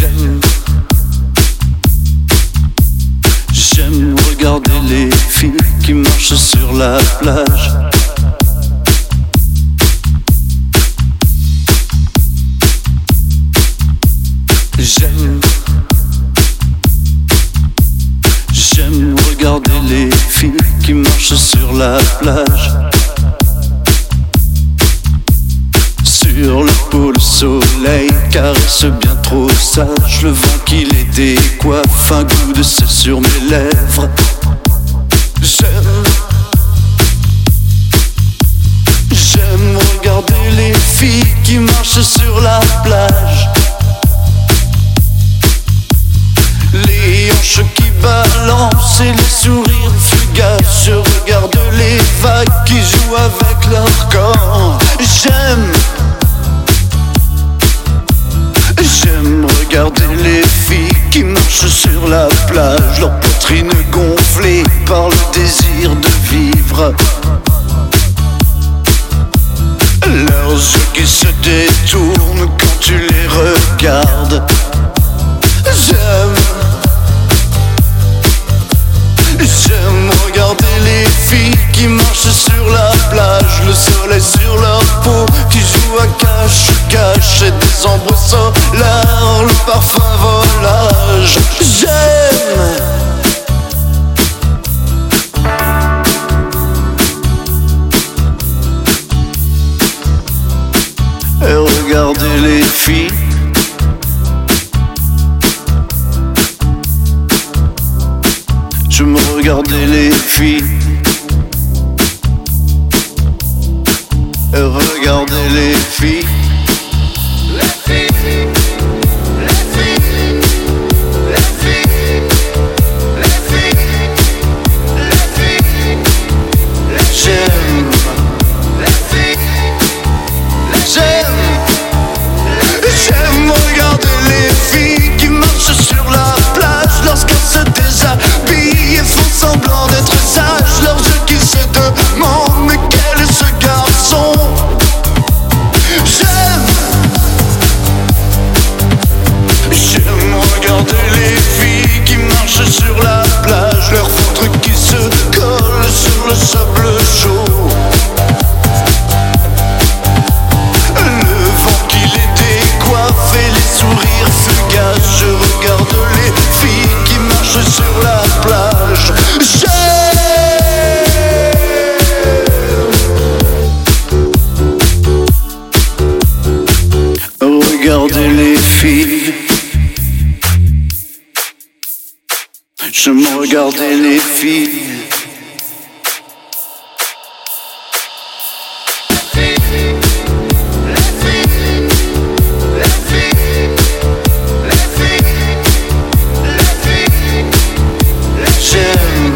J'aime. J'aime regarder les filles qui marchent sur la plage. J'aime. J'aime regarder les filles qui marchent sur la plage. Sur le soleil caresse bien trop sage le vent qui les décoiffe, un goût de sel sur mes lèvres. J'aime, j'aime regarder les filles qui marchent sur la plage. Les hanches qui balancent et les sourires fugaces. Je regarde les vagues qui jouent avec leur corps. J'aime. J'aime sur la plage, leur poitrine gonflée par le désir de vivre. Leurs yeux qui se détournent quand tu les regardes. J'aime. J'aime regarder les filles qui marchent sur la plage, le soleil sur leur peau qui joue à cache-cache et des ombres solaires, le parfum regarder les filles. Je me regardais les filles. Et regardais les filles Je me regardais les filles. J'aime.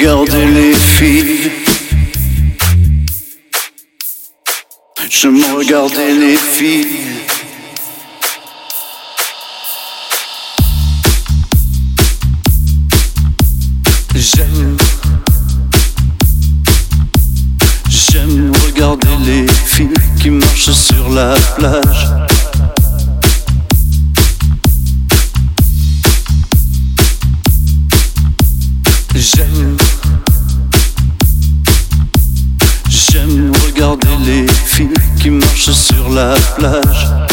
Regarder les filles. Je me regardais les filles. J'aime. J'aime regarder les filles qui marchent sur la plage. J'aime regarder les filles qui marchent sur la plage.